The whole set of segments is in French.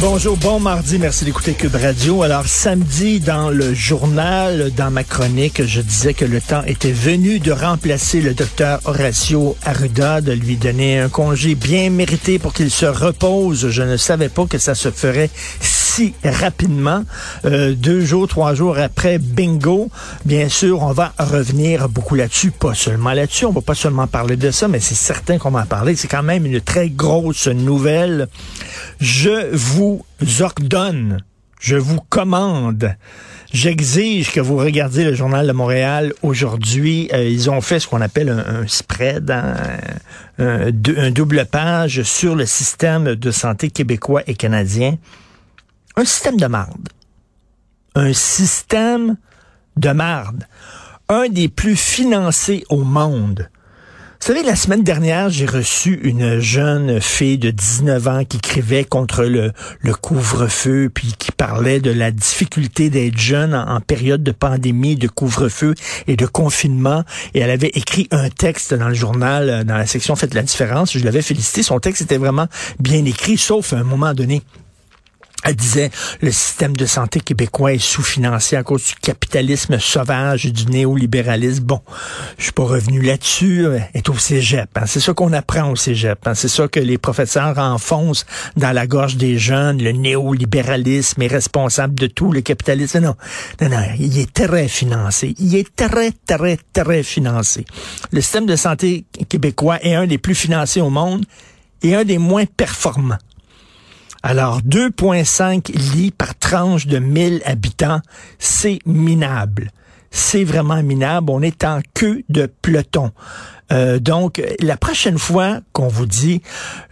Bonjour, bon mardi, merci d'écouter Cube Radio. Alors samedi, dans le journal, dans ma chronique, je disais que le temps était venu de remplacer le docteur Horacio Arruda, de lui donner un congé bien mérité pour qu'il se repose. Je ne savais pas que ça se ferait rapidement. Euh, deux jours, trois jours après, bingo. Bien sûr, on va revenir beaucoup là-dessus, pas seulement là-dessus. On va pas seulement parler de ça, mais c'est certain qu'on va en parler. C'est quand même une très grosse nouvelle. Je vous ordonne, je vous commande, j'exige que vous regardiez le journal de Montréal aujourd'hui. Euh, ils ont fait ce qu'on appelle un, spread, hein, un, un double page sur le système de santé québécois et canadien. Un système de marde. Un système de marde. Un des plus financés au monde. Vous savez, la semaine dernière, j'ai reçu une jeune fille de 19 ans qui écrivait contre le, couvre-feu, puis qui parlait de la difficulté d'être jeune en, période de pandémie, de couvre-feu et de confinement. Et elle avait écrit un texte dans le journal, euh, dans la section Faites la différence. Je l'avais félicité. Son texte était vraiment bien écrit, sauf à un moment donné. Elle disait le système de santé québécois est sous-financé à cause du capitalisme sauvage et du néolibéralisme. Bon, je suis pas revenu là-dessus. Est au cégep. Hein. C'est ça qu'on apprend au cégep. Hein. C'est ça que les professeurs enfoncent dans la gorge des jeunes. Le néolibéralisme est responsable de tout. Le capitalisme, non, non, non. Il est très financé. Il est très, très, très financé. Le système de santé québécois est un des plus financés au monde et un des moins performants. Alors, 2,5 lits par tranche de 1000 habitants, c'est minable. C'est vraiment minable. On est en queue de peloton. Euh, donc, la prochaine fois qu'on vous dit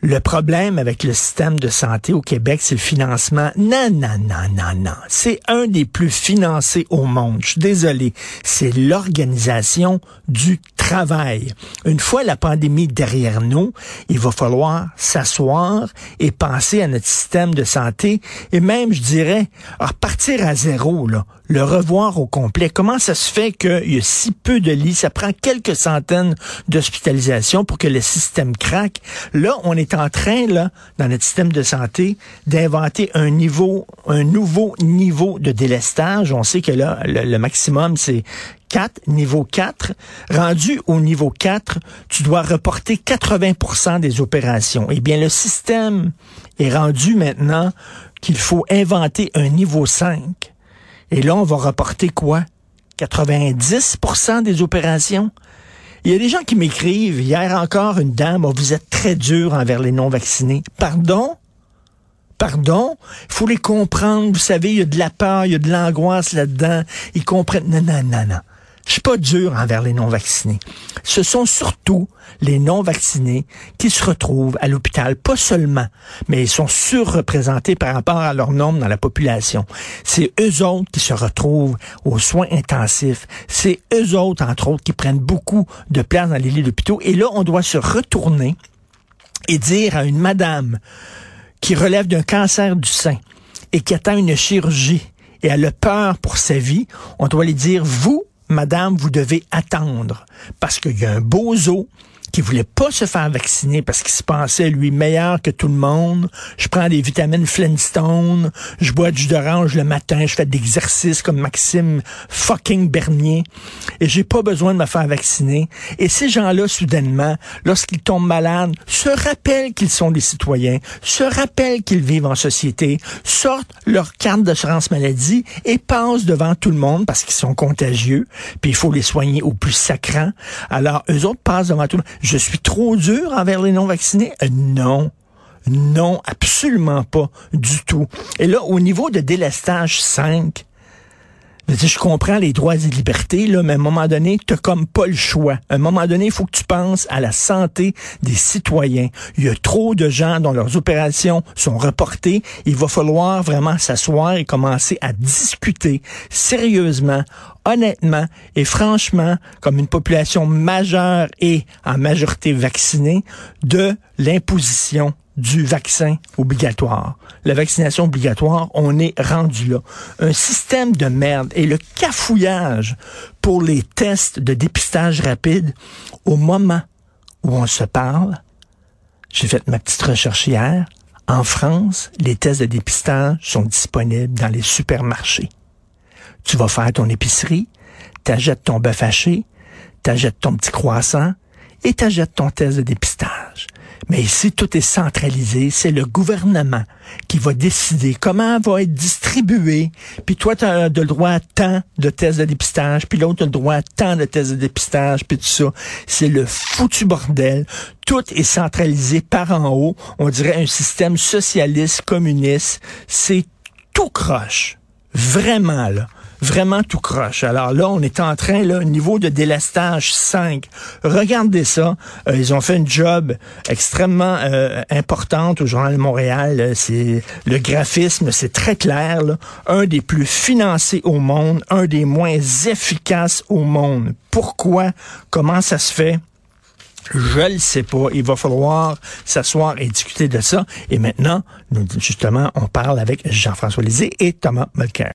le problème avec le système de santé au Québec, c'est le financement. Non, non, non, non, non. C'est un des plus financés au monde. Je suis désolé. C'est l'organisation du travail. Une fois la pandémie derrière nous, il va falloir s'asseoir et penser à notre système de santé et même, je dirais, repartir à zéro, là, le revoir au complet. Comment ça se fait qu'il y a si peu de lits? Ça prend quelques centaines d'hospitalisation pour que le système craque. Là, on est en train, là, dans notre système de santé, d'inventer un niveau, un nouveau niveau de délestage. On sait que là, le, maximum, c'est 4, niveau 4. Rendu au niveau 4, tu dois reporter 80% des opérations. Eh bien, le système est rendu maintenant qu'il faut inventer un niveau 5. Et là, on va reporter quoi? 90% des opérations? Il y a des gens qui m'écrivent, hier encore, une dame, oh, vous êtes très dur envers les non-vaccinés. Pardon? Pardon? Il faut les comprendre. Vous savez, il y a de la peur, il y a de l'angoisse là-dedans. Ils comprennent. Non. Je suis pas dur envers les non-vaccinés. Ce sont surtout les non-vaccinés qui se retrouvent à l'hôpital, pas seulement, mais ils sont surreprésentés par rapport à leur nombre dans la population. C'est eux autres qui se retrouvent aux soins intensifs. C'est eux autres, entre autres, qui prennent beaucoup de place dans les lits d'hôpitaux. Et là, on doit se retourner et dire à une madame qui relève d'un cancer du sein et qui attend une chirurgie et a le peur pour sa vie, on doit lui dire, vous, Madame, vous devez attendre parce qu'il y a un bozo qui voulait pas se faire vacciner parce qu'il se pensait, lui, meilleur que tout le monde. Je prends des vitamines Flintstone, je bois du jus d'orange le matin, je fais des exercices comme Maxime fucking Bernier, et j'ai pas besoin de me faire vacciner. Et ces gens-là, soudainement, lorsqu'ils tombent malades, se rappellent qu'ils sont des citoyens, se rappellent qu'ils vivent en société, sortent leur carte d'assurance maladie et passent devant tout le monde parce qu'ils sont contagieux, puis il faut les soigner au plus sacrant. Alors, eux autres passent devant tout le monde je suis trop dur envers les non-vaccinés? Euh, non. Non, absolument pas du tout. Et là, au niveau de délestage 5, je comprends les droits et libertés, là, mais à un moment donné, tu comme pas le choix. À un moment donné, il faut que tu penses à la santé des citoyens. Il y a trop de gens dont leurs opérations sont reportées. Il va falloir vraiment s'asseoir et commencer à discuter sérieusement honnêtement et franchement, comme une population majeure et en majorité vaccinée, de l'imposition du vaccin obligatoire. La vaccination obligatoire, on est rendu là. Un système de merde et le cafouillage pour les tests de dépistage rapide au moment où on se parle. J'ai fait ma petite recherche hier. En France, les tests de dépistage sont disponibles dans les supermarchés. Tu vas faire ton épicerie, t'achètes ton bœuf haché, t'achètes ton petit croissant et t'achètes ton test de dépistage. Mais ici, tout est centralisé. C'est le gouvernement qui va décider comment va être distribué. Puis toi, tu as le droit à tant de tests de dépistage, puis l'autre a le droit à tant de tests de dépistage, puis tout ça. C'est le foutu bordel. Tout est centralisé par en haut. On dirait un système socialiste, communiste. C'est tout croche. Vraiment, là vraiment tout croche. Alors là, on est en train, là, niveau de délestage 5. Regardez ça. Euh, ils ont fait une job extrêmement euh, importante au Journal de Montréal. C'est le graphisme, c'est très clair. Là. Un des plus financés au monde, un des moins efficaces au monde. Pourquoi? Comment ça se fait? Je le sais pas. Il va falloir s'asseoir et discuter de ça. Et maintenant, nous, justement, on parle avec Jean-François Lisée et Thomas Mulcair.